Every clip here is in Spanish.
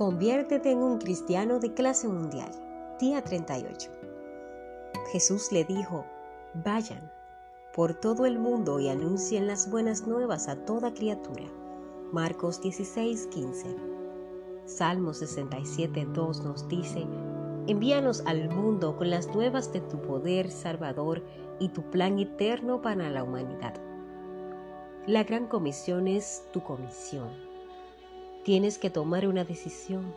Conviértete en un cristiano de clase mundial. Día 38. Jesús le dijo, vayan por todo el mundo y anuncien las buenas nuevas a toda criatura. Marcos 16, 15. Salmo 67, 2 nos dice, envíanos al mundo con las nuevas de tu poder salvador y tu plan eterno para la humanidad. La gran comisión es tu comisión Tienes que tomar una decisión,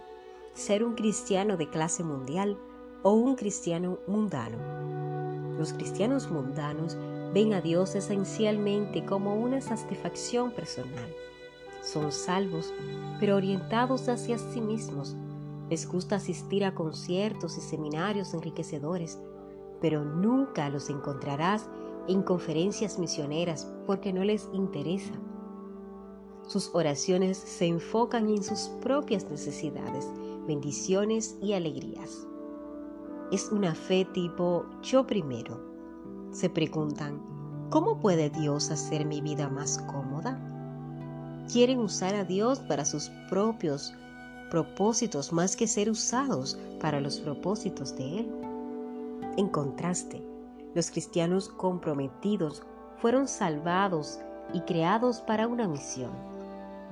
ser un cristiano de clase mundial o un cristiano mundano. Los cristianos mundanos ven a Dios esencialmente como una satisfacción personal. Son salvos, pero orientados hacia sí mismos. Les gusta asistir a conciertos y seminarios enriquecedores, pero nunca los encontrarás en conferencias misioneras porque no les interesa. Sus oraciones se enfocan en sus propias necesidades, bendiciones y alegrías. Es una fe tipo yo primero. Se preguntan, ¿cómo puede Dios hacer mi vida más cómoda? Quieren usar a Dios para sus propios propósitos más que ser usados para los propósitos de Él. En contraste, los cristianos comprometidos fueron salvados y creados para una misión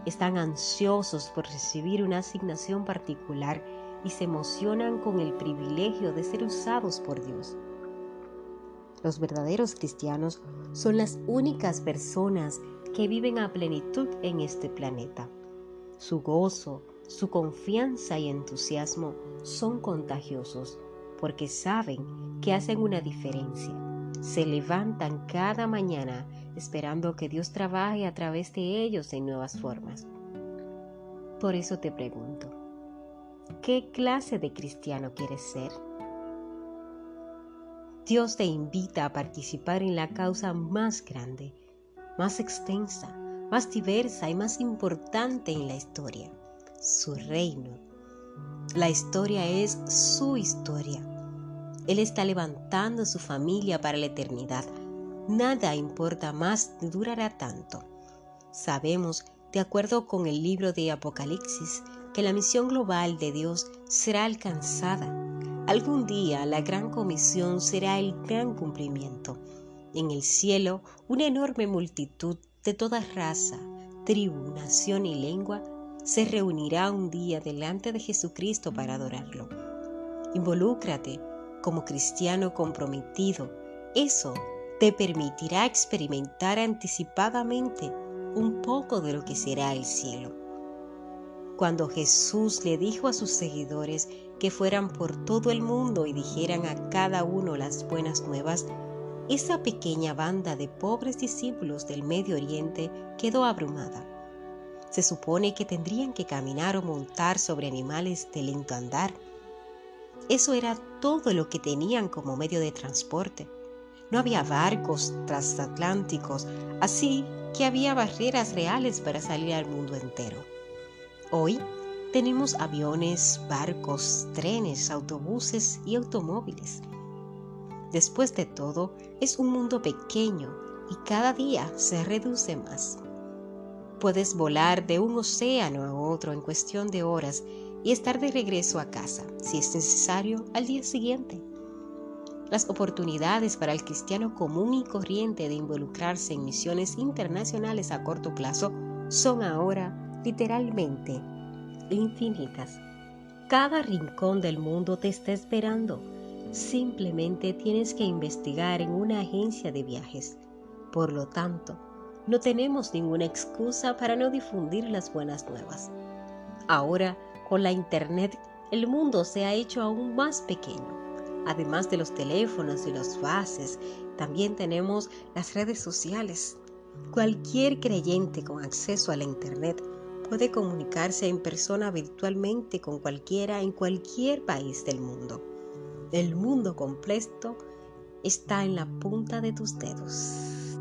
están ansiosos por recibir una asignación particular y se emocionan con el privilegio de ser usados por Dios. Los verdaderos cristianos son las únicas personas que viven a plenitud en este planeta. Su gozo, su confianza y entusiasmo son contagiosos porque saben que hacen una diferencia. Se levantan cada mañana esperando que Dios trabaje a través de ellos en nuevas formas. Por eso te pregunto, ¿qué clase de cristiano quieres ser? Dios te invita a participar en la causa más grande, más extensa, más diversa y más importante en la historia, su reino. La historia es su historia. Él está levantando su familia para la eternidad nada importa más durará tanto. Sabemos, de acuerdo con el libro de Apocalipsis, que la misión global de Dios será alcanzada. Algún día la gran comisión será el gran cumplimiento. En el cielo, una enorme multitud de toda raza, tribu, nación y lengua se reunirá un día delante de Jesucristo para adorarlo. Involúcrate como cristiano comprometido. Eso te permitirá experimentar anticipadamente un poco de lo que será el cielo. Cuando Jesús le dijo a sus seguidores que fueran por todo el mundo y dijeran a cada uno las buenas nuevas, esa pequeña banda de pobres discípulos del Medio Oriente quedó abrumada. Se supone que tendrían que caminar o montar sobre animales de lento andar. Eso era todo lo que tenían como medio de transporte. No había barcos transatlánticos, así que había barreras reales para salir al mundo entero. Hoy tenemos aviones, barcos, trenes, autobuses y automóviles. Después de todo, es un mundo pequeño y cada día se reduce más. Puedes volar de un océano a otro en cuestión de horas y estar de regreso a casa, si es necesario, al día siguiente. Las oportunidades para el cristiano común y corriente de involucrarse en misiones internacionales a corto plazo son ahora literalmente infinitas. Cada rincón del mundo te está esperando. Simplemente tienes que investigar en una agencia de viajes. Por lo tanto, no tenemos ninguna excusa para no difundir las buenas nuevas. Ahora, con la Internet, el mundo se ha hecho aún más pequeño Además de los teléfonos y los bases, también tenemos las redes sociales. Cualquier creyente con acceso a la Internet puede comunicarse en persona virtualmente con cualquiera en cualquier país del mundo. El mundo completo está en la punta de tus dedos.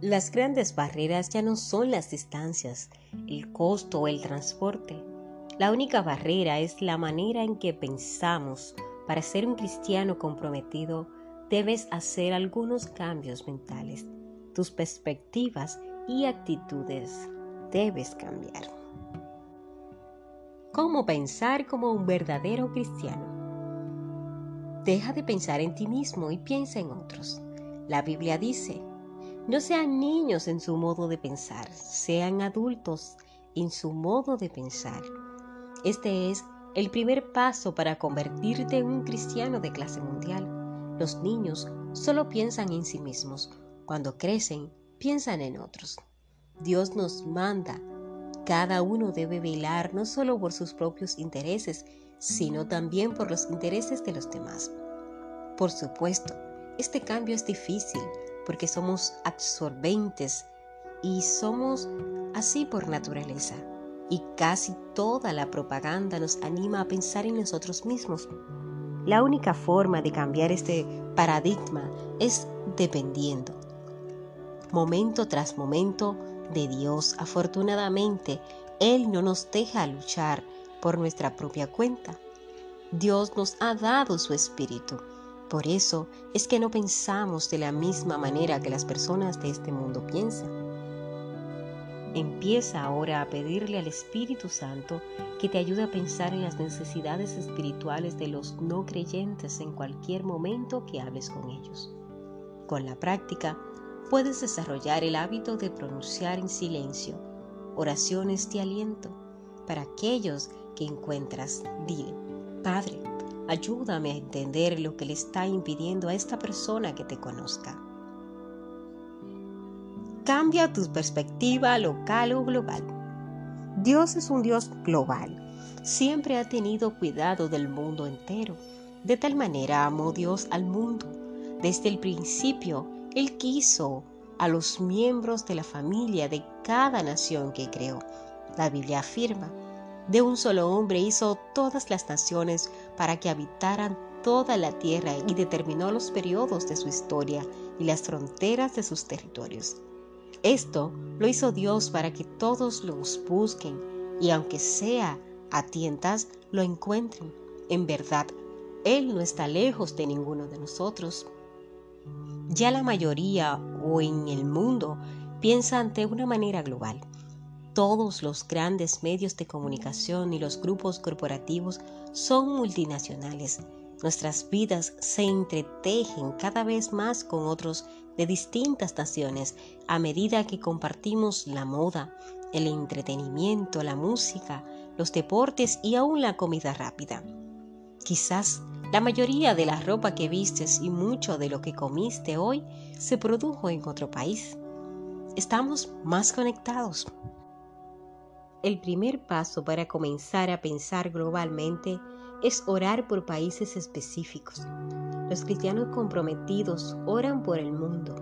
Las grandes barreras ya no son las distancias, el costo o el transporte la única barrera es la manera en que pensamos. Para ser un cristiano comprometido, debes hacer algunos cambios mentales. Tus perspectivas y actitudes debes cambiar. cómo pensar como un verdadero cristiano. Deja de pensar en ti mismo y piensa en otros. La Biblia dice, no sean niños en su modo de pensar, sean adultos en su modo de pensar. Este es el primer paso para convertirte en un cristiano de clase mundial. Los niños solo piensan en sí mismos. Cuando crecen, piensan en otros. Dios nos manda. Cada uno debe velar no solo por sus propios intereses, sino también por los intereses de los demás. Por supuesto, este cambio es difícil porque somos absorbentes y somos así por naturaleza. Y casi toda la propaganda nos anima a pensar en nosotros mismos. La única forma de cambiar este paradigma es dependiendo. Momento tras momento de Dios, afortunadamente, Él no nos deja luchar por nuestra propia cuenta. Dios nos ha dado su espíritu. Por eso es que no pensamos de la misma manera que las personas de este mundo piensan. Empieza ahora a pedirle al Espíritu Santo que te ayude a pensar en las necesidades espirituales de los no creyentes en cualquier momento que hables con ellos. Con la práctica, puedes desarrollar el hábito de pronunciar en silencio oraciones de aliento para aquellos que encuentras. Dile, Padre, ayúdame a entender lo que le está impidiendo a esta persona que te conozca. Cambia tu perspectiva local o global. Dios es un Dios global. Siempre ha tenido cuidado del mundo entero. De tal manera amó Dios al mundo. Desde el principio, Él quiso a los miembros de la familia de cada nación que creó. La Biblia afirma, de un solo hombre hizo todas las naciones para que habitaran toda la tierra y determinó los periodos de su historia y las fronteras de sus territorios. Esto lo hizo Dios para que todos los busquen y aunque sea a tientas, lo encuentren. En verdad, Él no está lejos de ninguno de nosotros. Ya la mayoría o en el mundo piensa de una manera global. Todos los grandes medios de comunicación y los grupos corporativos son multinacionales. Nuestras vidas se entretejen cada vez más con otros de distintas naciones a medida que compartimos la moda, el entretenimiento, la música, los deportes y aún la comida rápida. Quizás la mayoría de la ropa que vistes y mucho de lo que comiste hoy se produjo en otro país. Estamos más conectados. El primer paso para comenzar a pensar globalmente es orar por países específicos. Los cristianos comprometidos oran por el mundo.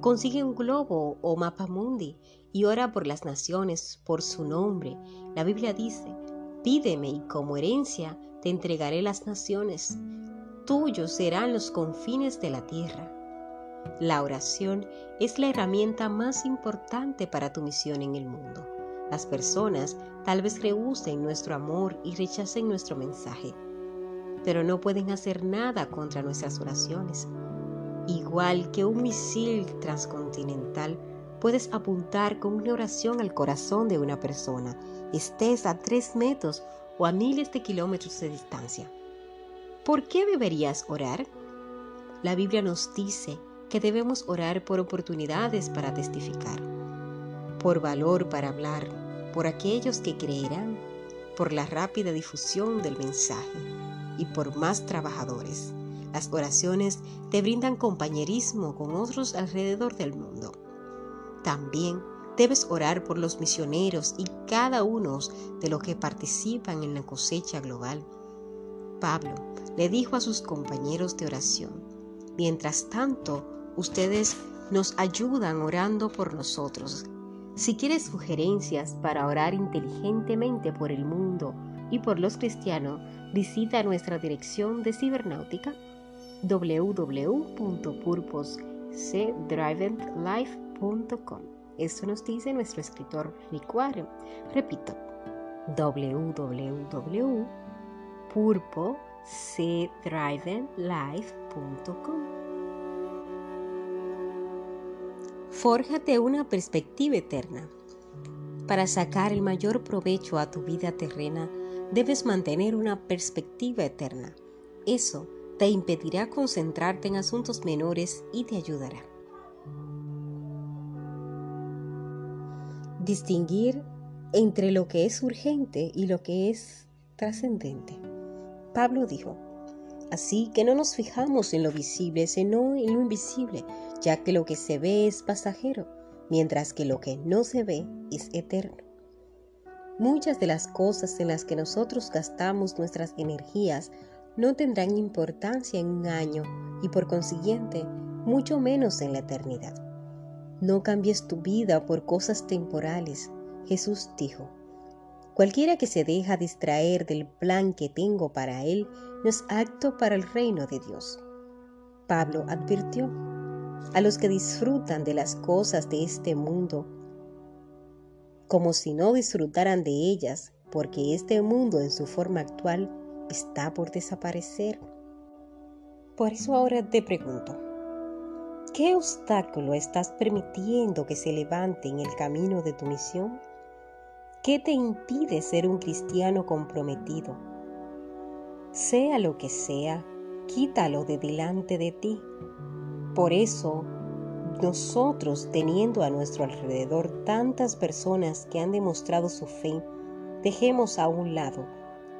Consigue un globo o mapa mundi y ora por las naciones, por su nombre. La Biblia dice, pídeme y como herencia te entregaré las naciones. Tuyos serán los confines de la tierra. La oración es la herramienta más importante para tu misión en el mundo. Las personas tal vez rehúsen nuestro amor y rechacen nuestro mensaje, pero no pueden hacer nada contra nuestras oraciones. Igual que un misil transcontinental, puedes apuntar con una oración al corazón de una persona, estés a tres metros o a miles de kilómetros de distancia. ¿Por qué deberías orar? La Biblia nos dice que debemos orar por oportunidades para testificar por valor para hablar, por aquellos que creerán, por la rápida difusión del mensaje y por más trabajadores. Las oraciones te brindan compañerismo con otros alrededor del mundo. También debes orar por los misioneros y cada uno de los que participan en la cosecha global. Pablo le dijo a sus compañeros de oración, mientras tanto, ustedes nos ayudan orando por nosotros si quieres sugerencias para orar inteligentemente por el mundo y por los cristianos, visita nuestra dirección de cibernáutica www.purposecdrivenlife.com. Esto nos dice nuestro escritor Rick. Repito, www.purposecdrivenlife.com. Fórjate una perspectiva eterna. Para sacar el mayor provecho a tu vida terrena, debes mantener una perspectiva eterna. Eso te impedirá concentrarte en asuntos menores y te ayudará. Distinguir entre lo que es urgente y lo que es trascendente. Pablo dijo, así que no nos fijamos en lo visible, sino en lo invisible, ya que lo que se ve es pasajero, mientras que lo que no se ve es eterno. Muchas de las cosas en las que nosotros gastamos nuestras energías no tendrán importancia en un año y por consiguiente mucho menos en la eternidad. No cambies tu vida por cosas temporales, Jesús dijo. Cualquiera que se deja distraer del plan que tengo para él no es apto para el reino de Dios. Pablo advirtió, a los que disfrutan de las cosas de este mundo, como si no disfrutaran de ellas, porque este mundo en su forma actual está por desaparecer. Por eso ahora te pregunto, ¿qué obstáculo estás permitiendo que se levante en el camino de tu misión? ¿Qué te impide ser un cristiano comprometido? Sea lo que sea, quítalo de delante de ti. Por eso nosotros, teniendo a nuestro alrededor tantas personas que han demostrado su fe, dejemos a un lado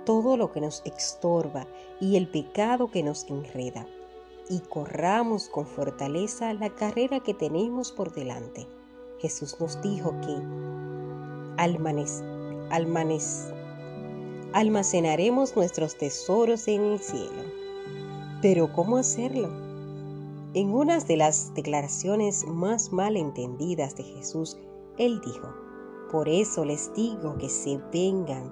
todo lo que nos estorba y el pecado que nos enreda, y corramos con fortaleza la carrera que tenemos por delante. Jesús nos dijo que almanes, almanes, almacenaremos nuestros tesoros en el cielo. Pero ¿cómo hacerlo? En una de las declaraciones más mal entendidas de Jesús, él dijo, por eso les digo que se vengan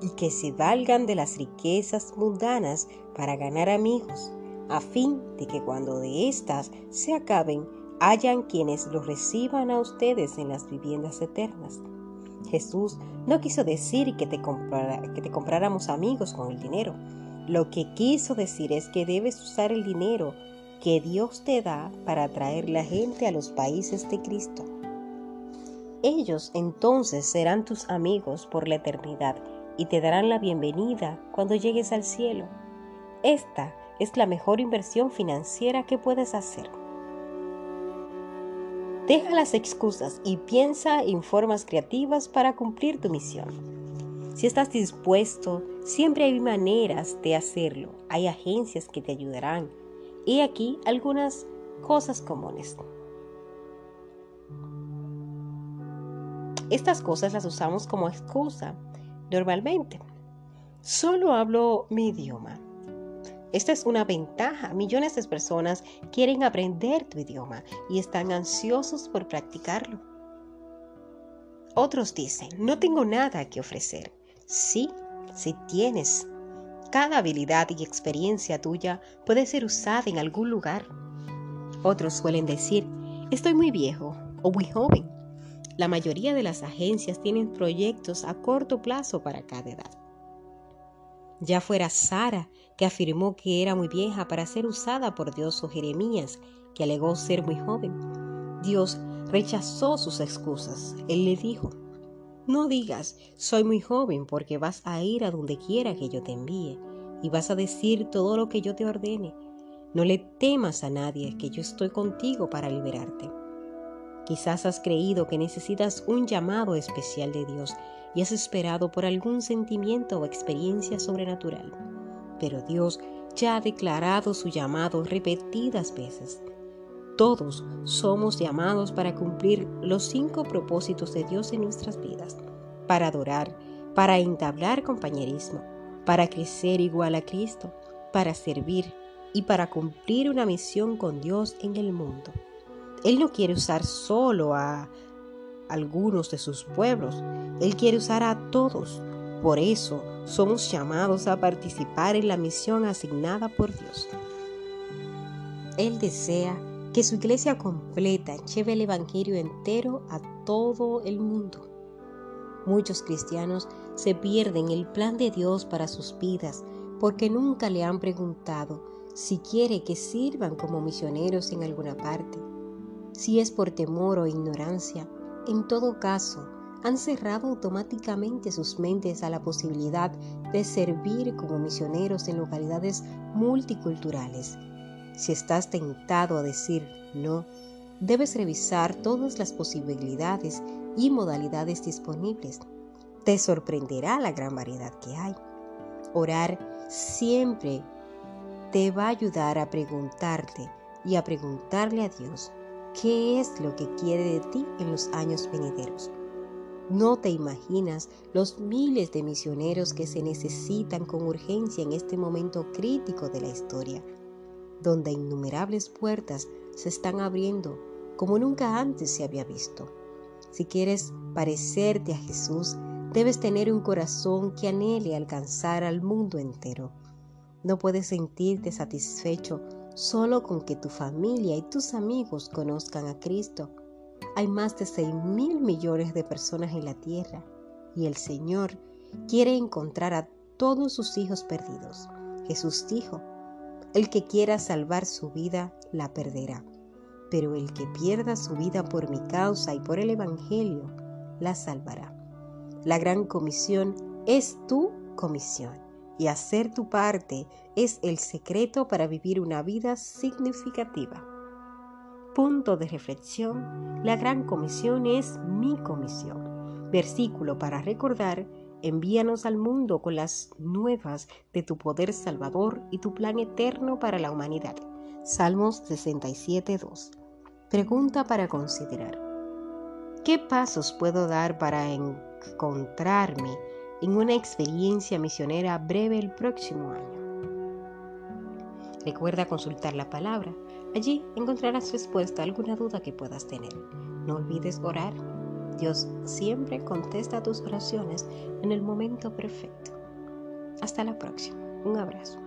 y que se valgan de las riquezas mundanas para ganar amigos, a fin de que cuando de éstas se acaben, hayan quienes los reciban a ustedes en las viviendas eternas. Jesús no quiso decir que te, que te compráramos amigos con el dinero. Lo que quiso decir es que debes usar el dinero que Dios te da para atraer la gente a los países de Cristo. Ellos entonces serán tus amigos por la eternidad y te darán la bienvenida cuando llegues al cielo. Esta es la mejor inversión financiera que puedes hacer. Deja las excusas y piensa en formas creativas para cumplir tu misión. Si estás dispuesto, siempre hay maneras de hacerlo. Hay agencias que te ayudarán y aquí algunas cosas comunes. Estas cosas las usamos como excusa normalmente. Solo hablo mi idioma. Esta es una ventaja. Millones de personas quieren aprender tu idioma y están ansiosos por practicarlo. Otros dicen, no tengo nada que ofrecer. Sí, sí tienes cada habilidad y experiencia tuya puede ser usada en algún lugar. Otros suelen decir, estoy muy viejo o muy joven. La mayoría de las agencias tienen proyectos a corto plazo para cada edad. Ya fuera Sara, que afirmó que era muy vieja para ser usada por Dios, o Jeremías, que alegó ser muy joven. Dios rechazó sus excusas. Él le dijo, no digas, soy muy joven porque vas a ir a donde quiera que yo te envíe y vas a decir todo lo que yo te ordene. No le temas a nadie que yo estoy contigo para liberarte. Quizás has creído que necesitas un llamado especial de Dios y has esperado por algún sentimiento o experiencia sobrenatural. Pero Dios ya ha declarado su llamado repetidas veces. Todos somos llamados para cumplir los cinco propósitos de Dios en nuestras vidas, para adorar, para entablar compañerismo, para crecer igual a Cristo, para servir y para cumplir una misión con Dios en el mundo. Él no quiere usar solo a algunos de sus pueblos, Él quiere usar a todos. Por eso somos llamados a participar en la misión asignada por Dios. Él desea que su iglesia completa lleve el Evangelio entero a todo el mundo. Muchos cristianos se pierden el plan de Dios para sus vidas porque nunca le han preguntado si quiere que sirvan como misioneros en alguna parte. Si es por temor o ignorancia, en todo caso, han cerrado automáticamente sus mentes a la posibilidad de servir como misioneros en localidades multiculturales. Si estás tentado a decir no, debes revisar todas las posibilidades y modalidades disponibles. Te sorprenderá la gran variedad que hay. Orar siempre te va a ayudar a preguntarte y a preguntarle a Dios qué es lo que quiere de ti en los años venideros. No te imaginas los miles de misioneros que se necesitan con urgencia en este momento crítico de la historia, donde innumerables puertas se están abriendo como nunca antes se había visto. Si quieres parecerte a Jesús, debes tener un corazón que anhele alcanzar al mundo entero. No puedes sentirte satisfecho solo con que tu familia y tus amigos conozcan a Cristo. Hay más de 6 mil millones de personas en la tierra y el Señor quiere encontrar a todos sus hijos perdidos. Jesús dijo, el que quiera salvar su vida la perderá, pero el que pierda su vida por mi causa y por el Evangelio la salvará. La gran comisión es tu comisión y hacer tu parte es el secreto para vivir una vida significativa. Punto de reflexión, la gran comisión es mi comisión. Versículo para recordar, envíanos al mundo con las nuevas de tu poder salvador y tu plan eterno para la humanidad. Salmos 67.2. Pregunta para considerar. ¿Qué pasos puedo dar para encontrarme en una experiencia misionera breve el próximo año. Recuerda consultar la palabra. Allí encontrarás respuesta a alguna duda que puedas tener. No olvides orar. Dios siempre contesta tus oraciones en el momento perfecto. Hasta la próxima. Un abrazo.